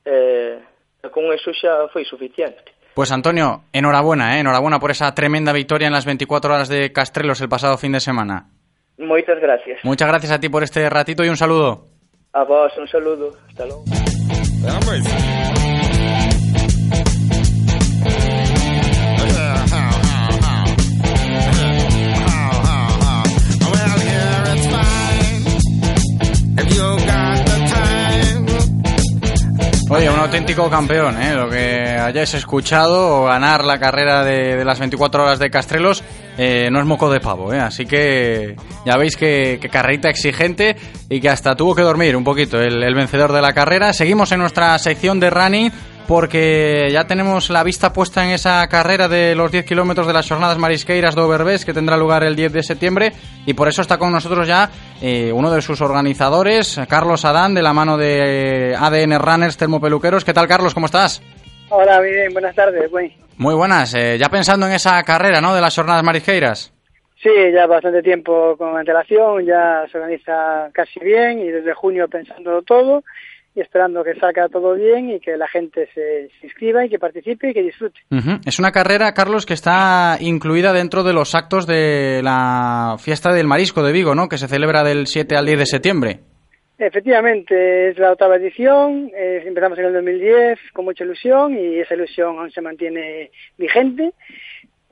Eh, e con eso xa foi suficiente. Pues Antonio, enhorabuena, ¿eh? enhorabuena por esa tremenda victoria en las 24 horas de Castrelos el pasado fin de semana. Moitas gracias. Muchas gracias a ti por este ratito y un saludo. A vos, un saludo. Hasta logo. Oye, un auténtico campeón, ¿eh? Lo que hayáis escuchado, ganar la carrera de, de las 24 horas de Castrelos, eh, no es moco de pavo, ¿eh? Así que ya veis que, que exigente y que hasta tuvo que dormir un poquito el, vencedor de la carrera. Seguimos en nuestra sección de running porque ya tenemos la vista puesta en esa carrera de los 10 kilómetros de las jornadas marisqueiras de Overbes que tendrá lugar el 10 de septiembre y por eso está con nosotros ya eh, uno de sus organizadores, Carlos Adán, de la mano de ADN Runners Termopeluqueros. ¿Qué tal, Carlos? ¿Cómo estás? Hola, bien, buenas tardes. Muy buenas. Eh, ya pensando en esa carrera, ¿no? De las jornadas marisqueiras. Sí, ya bastante tiempo con antelación, ya se organiza casi bien y desde junio pensando todo y esperando que salga todo bien y que la gente se, inscriba y que participe y que disfrute. Es una carrera, Carlos, que está incluida dentro de los actos de la fiesta del marisco de Vigo, ¿no? Que se celebra del 7 al 10 de septiembre. Efectivamente, es la octava edición, eh, empezamos en el 2010 con mucha ilusión y esa ilusión aún se mantiene vigente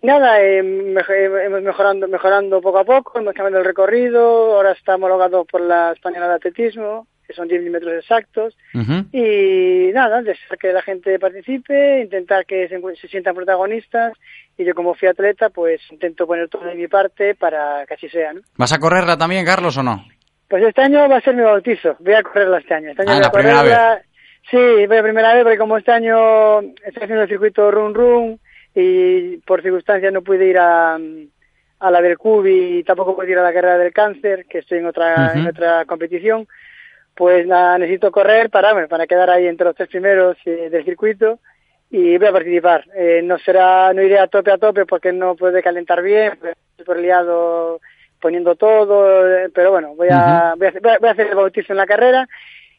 Nada, eh, hemos mejorando, mejorando poco a poco, hemos cambiado el recorrido, ahora está homologado por la Española de Atletismo, que son 10 metros exactos, y nada, desear que la gente participe, intentar que se, sientan protagonistas, y yo como fui atleta, pues intento poner todo de mi parte para que así sea, ¿no? ¿Vas a correrla también, Carlos, o no? Pues este año va a ser mi bautizo, voy a correrla este año. Este año ah, la primera vez. Sí, voy a primera vez, porque como este año estoy haciendo el circuito Run Run, y por circunstancias no pude ir a, a la del y tampoco pude ir a la carrera del cáncer, que estoy en otra, en otra competición, pues nada, necesito correr para, para quedar ahí entre los tres primeros eh, del circuito y voy a participar. Eh, no será, no iré a tope a tope porque no puede calentar bien, estoy liado poniendo todo, eh, pero bueno, voy a, voy a, voy a hacer el bautizo en la carrera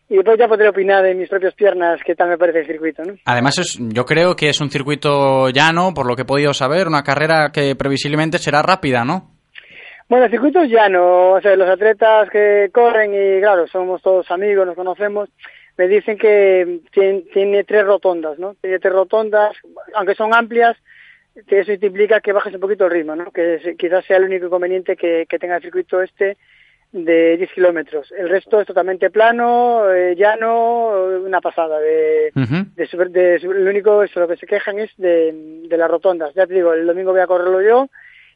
y después ya podré opinar de mis propias piernas qué tal me parece el circuito. ¿no? Además, es, yo creo que es un circuito llano, por lo que he podido saber, una carrera que previsiblemente será rápida, ¿no? Bueno, el circuito es llano, o sea, los atletas que corren y claro, somos todos amigos, nos conocemos, me dicen que tiene, tres rotondas, ¿no? Tiene tres rotondas, aunque son amplias, que eso implica que bajes un poquito el ritmo, ¿no? Que quizás sea el único inconveniente que, que tenga el circuito este de 10 kilómetros. El resto es totalmente plano, eh, llano, una pasada. De, de, lo único es lo que se quejan es de, de las rotondas. Ya te digo, el domingo voy a correrlo yo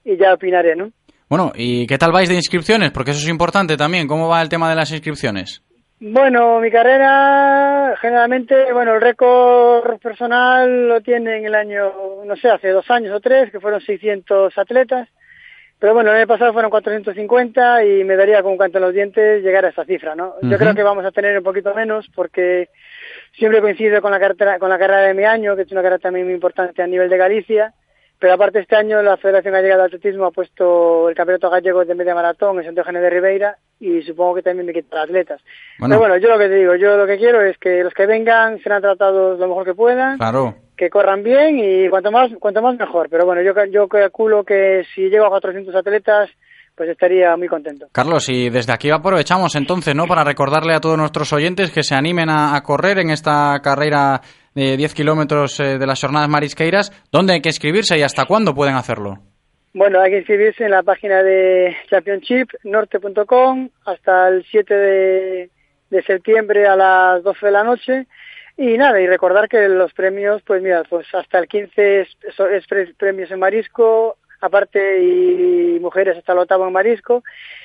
y ya opinaré, ¿no? Bueno, ¿y qué tal vais de inscripciones? Porque eso es importante también. ¿Cómo va el tema de las inscripciones? Bueno, mi carrera, generalmente, bueno, el récord personal lo tiene en el año, no sé, hace dos años o tres, que fueron 600 atletas. Pero bueno, el año pasado fueron 450 y me daría con un canto en los dientes llegar a esa cifra, ¿no? Yo creo que vamos a tener un poquito menos porque siempre coincido con la, carrera, con la carrera de mi año, que es una carrera también muy importante a nivel de Galicia. Pero aparte este año la Federación Gallega de Atletismo ha puesto el Campeonato Gallego de Media Maratón en Santo de Ribeira y supongo que también me quitará atletas. Pero bueno, yo lo que te digo, yo lo que quiero es que los que vengan serán tratados lo mejor que puedan. Claro que corran bien y cuanto más cuanto más mejor. Pero bueno, yo, yo calculo que si llego a 400 atletas, pues estaría muy contento. Carlos, y desde aquí aprovechamos entonces, ¿no? Para recordarle a todos nuestros oyentes que se animen a, correr en esta carrera de 10 kilómetros eh, de las jornadas marisqueiras. ¿Dónde hay que inscribirse y hasta cuándo pueden hacerlo? Bueno, hay que inscribirse en la página de championshipnorte.com hasta el 7 de, de septiembre a las 12 de la noche y nada, y recordar que los premios, pues mira, pues hasta el 15 es, es premios en marisco, aparte y mujeres hasta el octavo en marisco,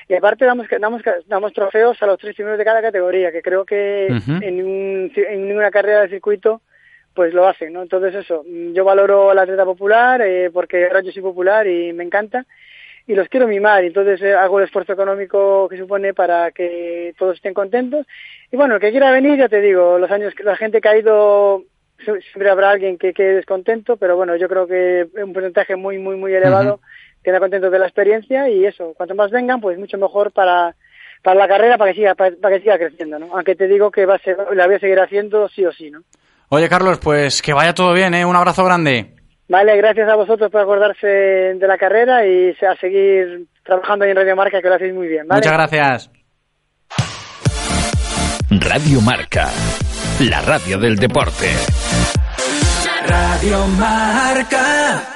y aparte damos, damos, damos trofeos a los tres primeros de cada categoría, que creo que en, un, en ninguna carrera de circuito pues lo hacen, ¿no? Entonces eso, yo valoro la atleta popular eh, porque yo soy popular y me encanta, y los quiero mimar, entonces eh, hago el esfuerzo económico que supone para que todos estén contentos. Y bueno, el que quiera venir, ya te digo, los años que la gente que ha ido, siempre habrá alguien que quede descontento, pero bueno, yo creo que un porcentaje muy, muy, muy elevado queda contento de la experiencia y eso, cuanto más vengan, pues mucho mejor para, para la carrera, para que siga, para, que siga creciendo, ¿no? Aunque te digo que va a ser, la voy a seguir haciendo sí o sí, ¿no? Oye, Carlos, pues que vaya todo bien, ¿eh? Un abrazo grande. Vale, gracias a vosotros por acordarse de la carrera y a seguir trabajando ahí en Radio Marca, que lo hacéis muy bien. Muchas gracias. Radio Marca, la radio del deporte. Radio Marca.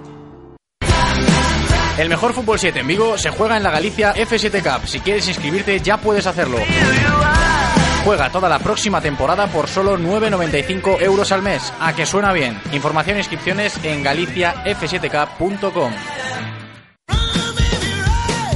El mejor fútbol 7 en Vigo se juega en la Galicia F7 Cup. Si quieres inscribirte ya puedes hacerlo. Juega toda la próxima temporada por solo 9,95 euros al mes. A que suena bien. Información e inscripciones en galiciaf7k.com.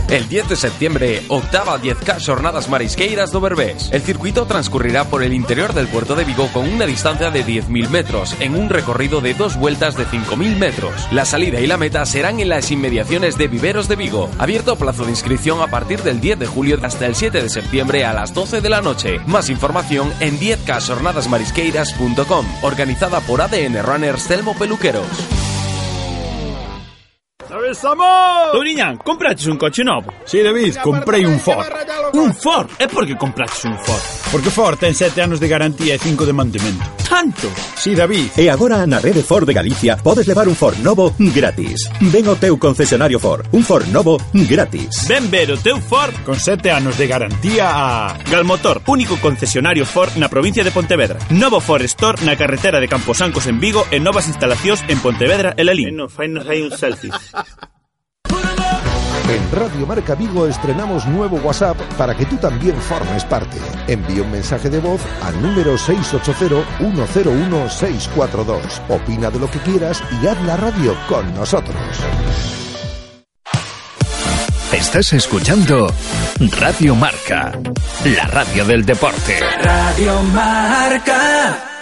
El 10 de septiembre, octava 10K Jornadas Marisqueiras do Berbés. El circuito transcurrirá por el interior del puerto de Vigo con una distancia de 10.000 metros, en un recorrido de dos vueltas de 5.000 metros. La salida y la meta serán en las inmediaciones de Viveros de Vigo. Abierto plazo de inscripción a partir del 10 de julio hasta el 7 de septiembre a las 12 de la noche. Más información en 10kjornadasmarisqueiras.com. Organizada por ADN Runners Telmo Peluqueros. amor! Touriñán, compraches un coche novo? Si, sí, David, comprei un Ford. Un Ford? É porque compraches un Ford? Porque Ford ten sete anos de garantía e cinco de mantemento tanto. Sí, David. E agora na rede Ford de Galicia podes levar un Ford novo gratis. Ven ao teu concesionario Ford, un Ford novo gratis. Ven ver o teu Ford con sete anos de garantía a Galmotor, único concesionario Ford na provincia de Pontevedra. Novo Ford Store na carretera de Camposancos en Vigo e novas instalacións en Pontevedra e Lelín. No, fainos hai un selfie. En Radio Marca Vigo estrenamos nuevo WhatsApp para que tú también formes parte. Envía un mensaje de voz al número 680-101-642. Opina de lo que quieras y haz la radio con nosotros. Estás escuchando Radio Marca, la radio del deporte. Radio Marca.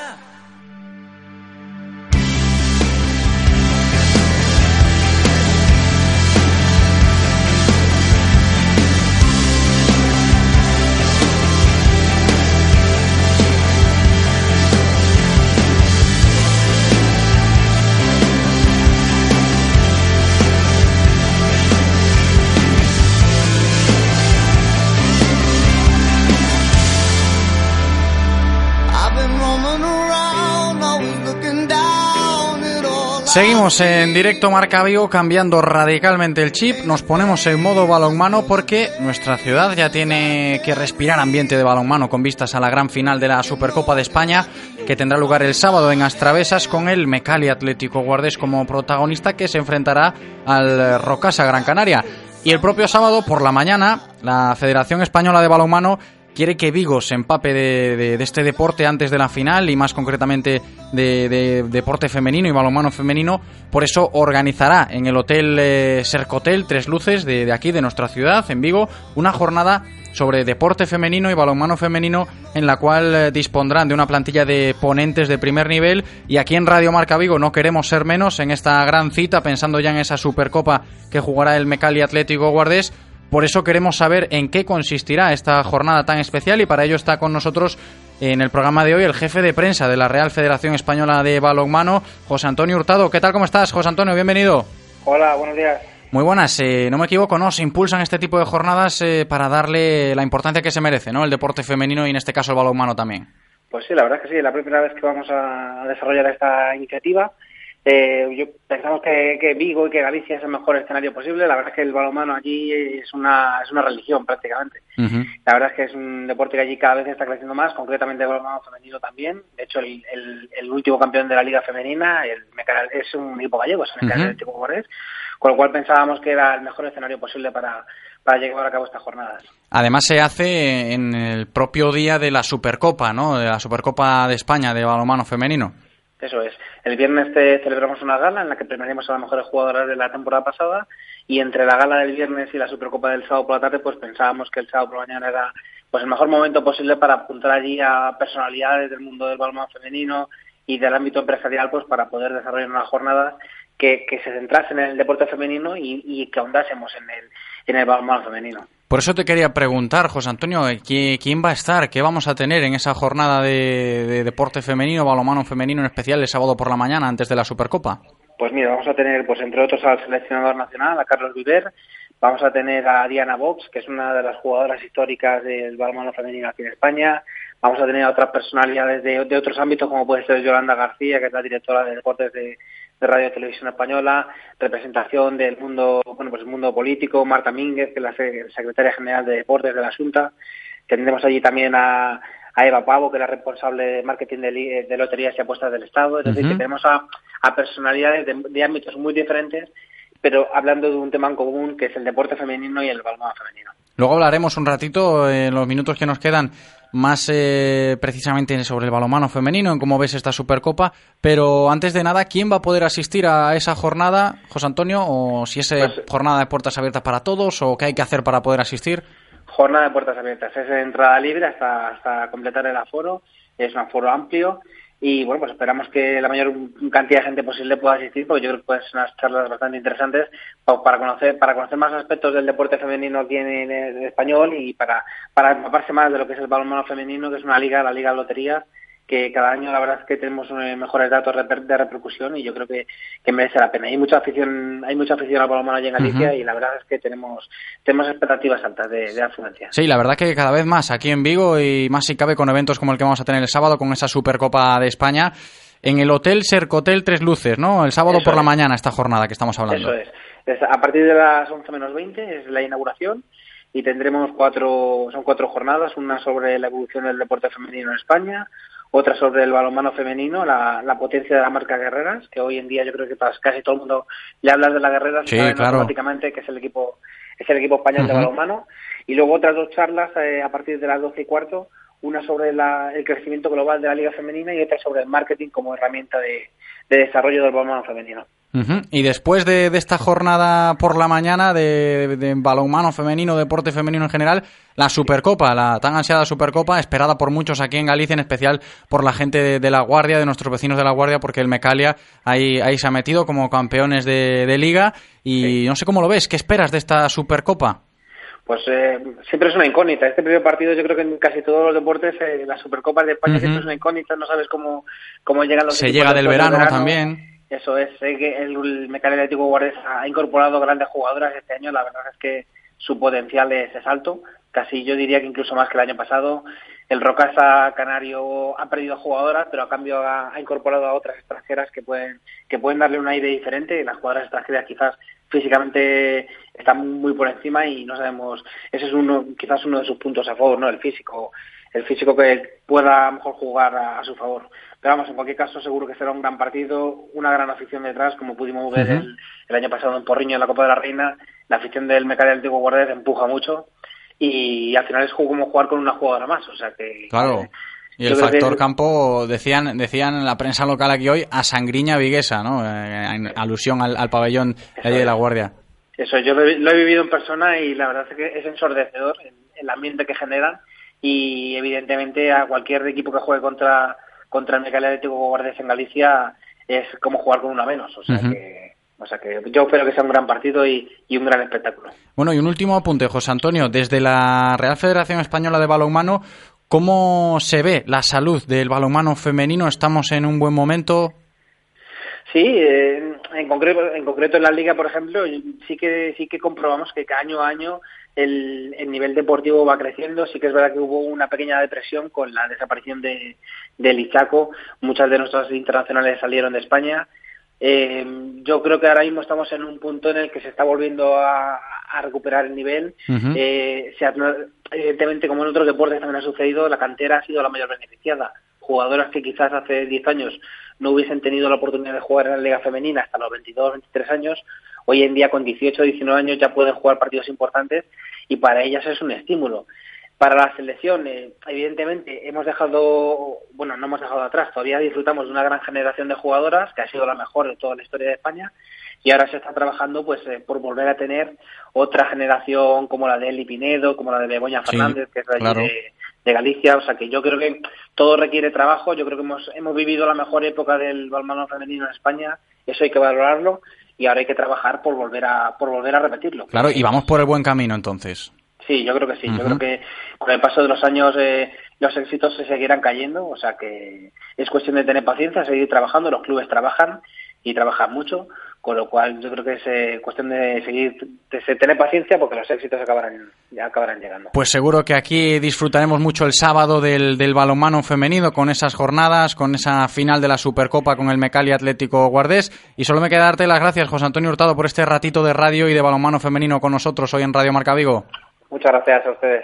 Seguimos en directo Marca Vigo cambiando radicalmente el chip. Nos ponemos en modo balonmano porque nuestra ciudad ya tiene que respirar ambiente de balonmano con vistas a la gran final de la Supercopa de España que tendrá lugar el sábado en Astravesas con el Mecali Atlético Guardes como protagonista que se enfrentará al Rocasa Gran Canaria. Y el propio sábado por la mañana la Federación Española de Balonmano quiere que Vigo se empape de, este deporte antes de la final y más concretamente de, deporte femenino y balonmano femenino. Por eso organizará en el Hotel eh, Sercotel Tres Luces de, aquí, de nuestra ciudad, en Vigo, una jornada sobre deporte femenino y balonmano femenino en la cual eh, dispondrán de una plantilla de ponentes de primer nivel y aquí en Radio Marca Vigo no queremos ser menos en esta gran cita pensando ya en esa Supercopa que jugará el Mecali Atlético Guardés por eso queremos saber en qué consistirá esta jornada tan especial y para ello está con nosotros en el programa de hoy el jefe de prensa de la Real Federación Española de Balonmano, José Antonio Hurtado. ¿Qué tal? ¿Cómo estás, José Antonio? Bienvenido. Hola, buenos días. Muy buenas. Eh, no me equivoco, ¿no? Se impulsan este tipo de jornadas eh, para darle la importancia que se merece, ¿no? El deporte femenino y en este caso el balonmano también. Pues sí, la verdad es que sí. Es la primera vez que vamos a desarrollar esta iniciativa eh, yo pensamos que, que, Vigo y que Galicia es el mejor escenario posible. La verdad es que el balonmano allí es una, es una religión prácticamente. La verdad es que es un deporte que allí cada vez está creciendo más, concretamente el balonmano femenino también. De hecho, el, el, último campeón de la liga femenina el, es un equipo gallego, es un equipo con lo cual pensábamos que era el mejor escenario posible para, para llevar a cabo estas jornadas. Además se hace en el propio día de la Supercopa, ¿no? De la Supercopa de España de balonmano femenino. Eso es. El viernes te celebramos una gala en la que premiaremos a las mejores jugadoras de la temporada pasada y entre la gala del viernes y la Supercopa del sábado por la tarde pues pensábamos que el sábado por la mañana era pues el mejor momento posible para apuntar allí a personalidades del mundo del balonmano femenino y del ámbito empresarial pues para poder desarrollar una jornada que, se centrase en el deporte femenino y, y que ahondásemos en el, en el balonmano femenino. Por eso te quería preguntar, José Antonio, eh, ¿quién va a estar? ¿Qué vamos a tener en esa jornada de, deporte femenino, balonmano femenino en especial el sábado por la mañana antes de la Supercopa? Pues mira, vamos a tener, pues entre otros, al seleccionador nacional, a Carlos Viver, vamos a tener a Diana Box, que es una de las jugadoras históricas del balonmano femenino aquí en España, vamos a tener a otras personalidades de, otros ámbitos, como puede ser Yolanda García, que es la directora de deportes de, de Radio y Televisión Española, representación del mundo, bueno, pues el mundo político, Marta Mínguez, que es la secretaria general de Deportes de la Junta. Tendremos allí también a, Eva Pavo, que es la responsable de marketing de, loterías y apuestas del Estado. Es decir, que tenemos a, personalidades de, ámbitos muy diferentes, pero hablando de un tema en común, que es el deporte femenino y el balonmano femenino. Luego hablaremos un ratito, en los minutos que nos quedan, más eh, precisamente sobre el balonmano femenino, en cómo ves esta Supercopa. Pero antes de nada, ¿quién va a poder asistir a esa jornada, José Antonio? ¿O si es eh, pues, jornada de puertas abiertas para todos? ¿O qué hay que hacer para poder asistir? Jornada de puertas abiertas. Es entrada libre hasta, hasta completar el aforo. Es un aforo amplio y bueno, pues esperamos que la mayor cantidad de gente posible pueda asistir, porque yo creo que pueden ser unas charlas bastante interesantes para conocer, para conocer más aspectos del deporte femenino aquí en, español y para, para empaparse más de lo que es el balonmano femenino, que es una liga, la Liga de Lotería, que cada año la verdad es que tenemos eh, mejores datos de repercusión y yo creo que, merece la pena. Hay mucha afición, hay mucha afición al balonmano allí en Galicia y la verdad es que tenemos tenemos expectativas altas de, de, afluencia. Sí, la verdad que cada vez más aquí en Vigo y más si cabe con eventos como el que vamos a tener el sábado con esa Supercopa de España en el Hotel Sercotel Tres Luces, ¿no? El sábado por la mañana esta jornada que estamos hablando. Eso es. A partir de las 11 menos 20 es la inauguración y tendremos cuatro, son cuatro jornadas, una sobre la evolución del deporte femenino en España, otra sobre el balonmano femenino, la, potencia de la marca Guerreras, que hoy en día yo creo que casi todo el mundo le habla de la Guerreras sí, claro. automáticamente que es el equipo es el equipo español de balonmano y luego otras dos charlas eh, a partir de las doce y cuarto una sobre el crecimiento global de la liga femenina y otra sobre el marketing como herramienta de, de desarrollo del balonmano femenino. Y después de, esta jornada por la mañana de, de, balonmano femenino, deporte femenino en general, la Supercopa, la tan ansiada Supercopa, esperada por muchos aquí en Galicia, en especial por la gente de, la Guardia, de nuestros vecinos de la Guardia, porque el Mecalia ahí, ahí se ha metido como campeones de, liga. Y no sé cómo lo ves, ¿qué esperas de esta Supercopa? Pues eh, siempre es una incógnita. Este primer partido, yo creo que en casi todos los deportes, eh, las Supercopas de España siempre es una incógnita. No sabes cómo, cómo llegan los Se llega del verano, también. Eso es. Sé que el, el Atlético Guardia ha incorporado grandes jugadoras este año. La verdad es que su potencial es, es alto. Casi yo diría que incluso más que el año pasado. El Rocasa Canario ha perdido jugadoras, pero a cambio ha, incorporado a otras extranjeras que pueden que pueden darle un aire diferente. Las jugadoras extranjeras quizás físicamente están muy por encima y no sabemos. Ese es uno quizás uno de sus puntos a favor, no el físico, el físico que pueda mejor jugar a, su favor. Pero vamos, en cualquier caso seguro que será un gran partido, una gran afición detrás, como pudimos ver el, año pasado en Porriño en la Copa de la Reina. La afición del Mecaria del Antiguo Guardia empuja mucho y al final es como jugar con una jugadora más, o sea que... Claro. Y el factor campo, decían decían en la prensa local aquí hoy, a sangriña viguesa, ¿no? Eh, en alusión al, pabellón de la Guardia. Eso, yo lo he, vivido en persona y la verdad es que es ensordecedor el, ambiente que generan y evidentemente a cualquier equipo que juegue contra, contra el Mecalia Atlético Guardia en Galicia es como jugar con una menos, o sea que o sea que yo espero que sea un gran partido y, un gran espectáculo. Bueno, y un último apunte, José Antonio. Desde la Real Federación Española de Balonmano, ¿cómo se ve la salud del balonmano femenino? ¿Estamos en un buen momento? Sí, eh, en, concreto, en concreto en la liga, por ejemplo, sí que sí que comprobamos que año a año el, nivel deportivo va creciendo. Sí que es verdad que hubo una pequeña depresión con la desaparición de, de Lichaco. Muchas de nuestras internacionales salieron de España eh, yo creo que ahora mismo estamos en un punto en el que se está volviendo a, recuperar el nivel. eh, evidentemente, como en otros deportes también ha sucedido, la cantera ha sido la mayor beneficiada. Jugadoras que quizás hace 10 años no hubiesen tenido la oportunidad de jugar en la liga femenina hasta los 22, 23 años, hoy en día con 18, 19 años ya pueden jugar partidos importantes y para ellas es un estímulo. Para la selección, eh, evidentemente, hemos dejado, bueno, no hemos dejado atrás, todavía disfrutamos de una gran generación de jugadoras, que ha sido la mejor de toda la historia de España, y ahora se está trabajando pues eh, por volver a tener otra generación como la de Eli Pinedo, como la de Begoña Fernández, que es de, de, Galicia, o sea que yo creo que todo requiere trabajo, yo creo que hemos, hemos vivido la mejor época del balonmano femenino en España, eso hay que valorarlo y ahora hay que trabajar por volver a por volver a repetirlo. Claro, y vamos por el buen camino entonces. Sí, yo creo que sí. Yo creo que con el paso de los años eh, los éxitos se seguirán cayendo, o sea que es cuestión de tener paciencia, seguir trabajando. Los clubes trabajan y trabajan mucho con lo cual yo creo que es eh, cuestión de seguir, de tener paciencia porque los éxitos acabarán, ya acabarán llegando. Pues seguro que aquí disfrutaremos mucho el sábado del, del balonmano femenino con esas jornadas, con esa final de la Supercopa con el Mecali Atlético Guardés. Y solo me queda darte las gracias, José Antonio Hurtado, por este ratito de radio y de balonmano femenino con nosotros hoy en Radio Marca Vigo. Muchas gracias a ustedes.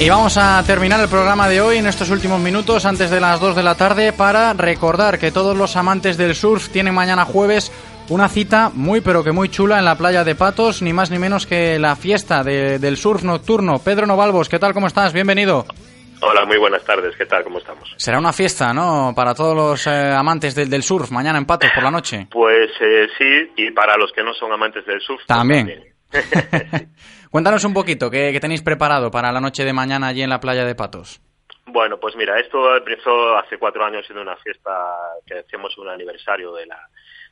Y vamos a terminar el programa de hoy en estos últimos minutos antes de las 2 de la tarde para recordar que todos los amantes del surf tienen mañana jueves una cita muy pero que muy chula en la playa de Patos, ni más ni menos que la fiesta del surf nocturno. Pedro Novalvos, ¿qué tal? ¿Cómo estás? Bienvenido. Hola, muy buenas tardes. ¿Qué tal? ¿Cómo estamos? Será una fiesta, ¿no? Para todos los eh, amantes del, surf, mañana en Patos por la noche. Pues eh, sí, y para los que no son amantes del surf. Pues también. Cuéntanos un poquito, ¿qué, tenéis preparado para la noche de mañana allí en la playa de Patos? Bueno, pues mira, esto empezó hace cuatro años siendo una fiesta que hacemos un aniversario de la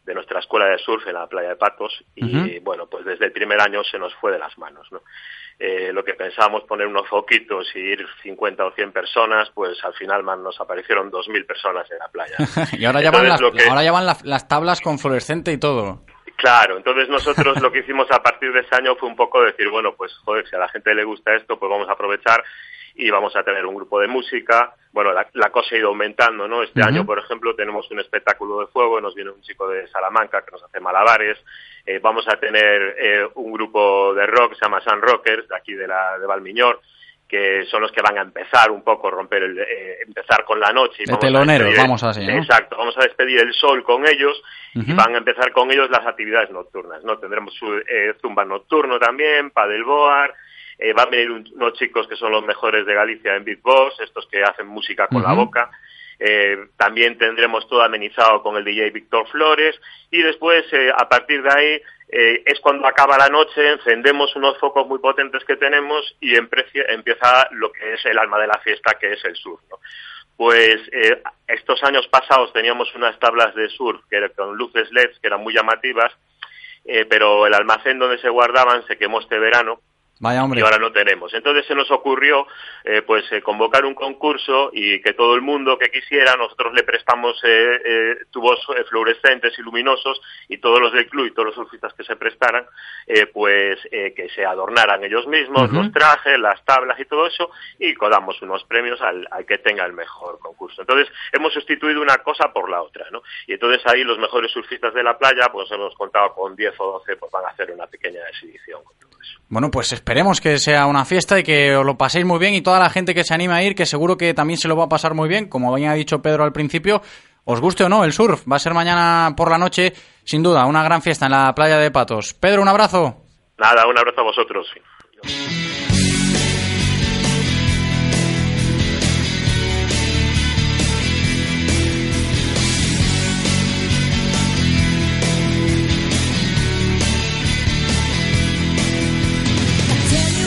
de nuestra escuela de surf en la playa de Patos y bueno, pues desde el primer año se nos fue de las manos, ¿no? Eh, lo que pensábamos poner unos foquitos y ir 50 o 100 personas, pues al final man, nos aparecieron 2.000 personas en la playa. y ahora las, ahora llevan las tablas con fluorescente y todo. Claro, entonces nosotros lo que hicimos a partir de ese año fue un poco decir, bueno, pues joder, si a la gente le gusta esto, pues vamos a aprovechar y vamos a tener un grupo de música. Bueno, la, cosa ha ido aumentando, ¿no? Este año, por ejemplo, tenemos un espectáculo de fuego, nos viene un chico de Salamanca que nos hace malabares. Eh, vamos a tener eh, un grupo de rock, se llama Sun Rockers, de aquí de, la, de Valmiñor, que son los que van a empezar un poco, romper el, eh, empezar con la noche. Y de teloneros, vamos así, ¿no? Exacto, vamos a despedir el sol con ellos y van a empezar con ellos las actividades nocturnas, ¿no? Tendremos su, eh, zumba nocturno también, padelboard, eh, van a venir unos chicos que son los mejores de Galicia en Big Boss, estos que hacen música con la boca. Eh, también tendremos todo amenizado con el DJ Víctor Flores y después, eh, a partir de ahí, eh, es cuando acaba la noche, encendemos unos focos muy potentes que tenemos y empieza lo que es el alma de la fiesta, que es el surf. ¿no? Pues eh, estos años pasados teníamos unas tablas de surf que con luces LEDs que eran muy llamativas, eh, pero el almacén donde se guardaban se quemó este verano Vaya hombre. Y ahora no tenemos. Entonces se nos ocurrió eh, pues eh, convocar un concurso y que todo el mundo que quisiera, nosotros le prestamos eh, eh tubos fluorescentes y luminosos y todos los del club y todos los surfistas que se prestaran, pues que se adornaran ellos mismos, los trajes, las tablas y todo eso y codamos unos premios al, al, que tenga el mejor concurso. Entonces hemos sustituido una cosa por la otra, ¿no? Y entonces ahí los mejores surfistas de la playa, pues hemos contado con 10 o 12, pues van a hacer una pequeña exhibición. Bueno, pues esperemos que sea una fiesta y que os lo paséis muy bien y toda la gente que se anima a ir, que seguro que también se lo va a pasar muy bien, como bien ha dicho Pedro al principio, os guste o no el surf, va a ser mañana por la noche, sin duda, una gran fiesta en la playa de Patos. Pedro, un abrazo. Nada, un abrazo a vosotros.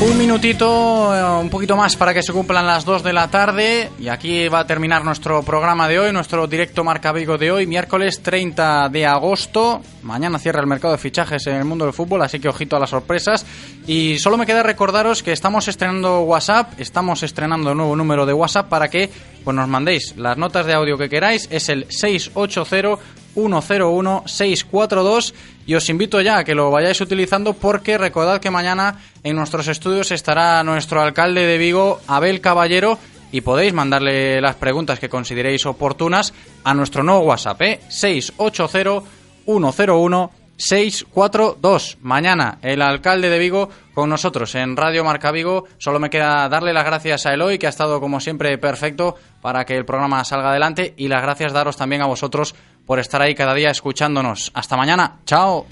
Un minutito, eh, un poquito más para que se cumplan las 2 de la tarde y aquí va a terminar nuestro programa de hoy, nuestro directo Marca Vigo de hoy, miércoles 30 de agosto. Mañana cierra el mercado de fichajes en el mundo del fútbol, así que ojito a las sorpresas. Y solo me queda recordaros que estamos estrenando WhatsApp, estamos estrenando nuevo número de WhatsApp para que pues nos mandéis las notas de audio que queráis, es el 680 101 642 y os invito ya a que lo vayáis utilizando porque recordad que mañana en nuestros estudios estará nuestro alcalde de Vigo, Abel Caballero, y podéis mandarle las preguntas que consideréis oportunas a nuestro nuevo WhatsApp, ¿eh? 680 101 642. Mañana el alcalde de Vigo con nosotros en Radio Marca Vigo. Solo me queda darle las gracias a Eloy, que ha estado como siempre perfecto para que el programa salga adelante. Y las gracias daros también a vosotros por estar ahí cada día escuchándonos. Hasta mañana. Chao.